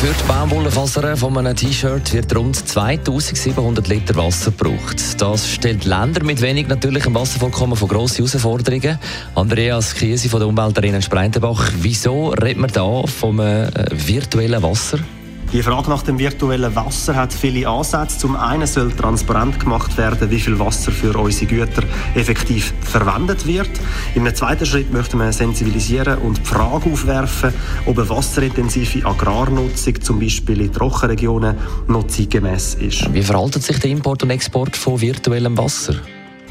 für die Baumwollfaser von einem T-Shirt wird rund 2700 Liter Wasser gebraucht. Das stellt Länder mit wenig natürlichem Wasservorkommen vor grosse Herausforderungen. Andreas Kiesi von der Umweltarena Spreitenbach, wieso redet man da vom äh, virtuellen Wasser? Die Frage nach dem virtuellen Wasser hat viele Ansätze. Zum einen soll transparent gemacht werden, wie viel Wasser für unsere Güter effektiv verwendet wird. Im zweiten Schritt möchte man sensibilisieren und die Frage aufwerfen, ob eine wasserintensive Agrarnutzung, zum Beispiel in Trockenregionen, noch zeitgemäß ist. Wie verhalten sich der Import und Export von virtuellem Wasser?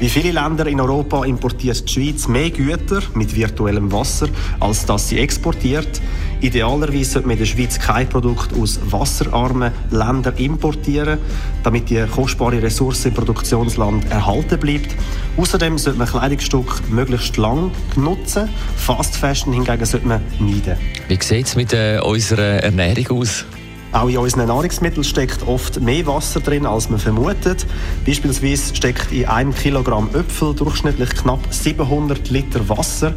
Wie viele Länder in Europa importiert die Schweiz mehr Güter mit virtuellem Wasser, als dass sie exportiert. Idealerweise sollte man in der Schweiz kein Produkt aus wasserarmen Ländern importieren, damit die kostbare Ressource im Produktionsland erhalten bleibt. Außerdem sollte man Kleidungsstücke möglichst lang nutzen. Fast Fashion hingegen sollte man meiden. Wie sieht es mit äh, unserer Ernährung aus? Auch in unseren Nahrungsmitteln steckt oft mehr Wasser drin, als man vermutet. Beispielsweise steckt in einem Kilogramm Äpfel durchschnittlich knapp 700 Liter Wasser.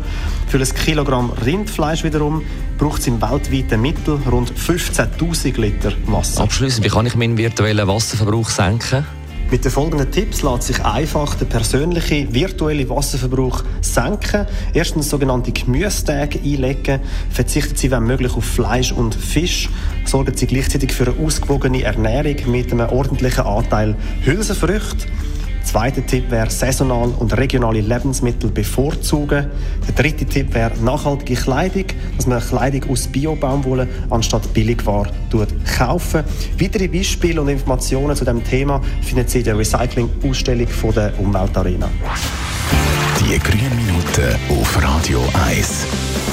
Für ein Kilogramm Rindfleisch wiederum braucht es im weltweiten Mittel rund 15.000 Liter Wasser. Abschließend, wie kann ich meinen virtuellen Wasserverbrauch senken? Mit den folgenden Tipps lässt sich einfach der persönliche virtuelle Wasserverbrauch senken. Erstens sogenannte Gemüsetage einlegen. Verzichten Sie, wenn möglich, auf Fleisch und Fisch. Sorgen Sie gleichzeitig für eine ausgewogene Ernährung mit einem ordentlichen Anteil Hülsenfrüchte. Zweiter Tipp wäre saisonal und regionale Lebensmittel bevorzugen. Der dritte Tipp wäre nachhaltige Kleidung, dass man Kleidung aus Bio-Baumwolle anstatt Billigware kaufen. Weitere Beispiele und Informationen zu diesem Thema finden Sie in der Recycling-Ausstellung der Umweltarena. Die grünen Minuten auf Radio 1.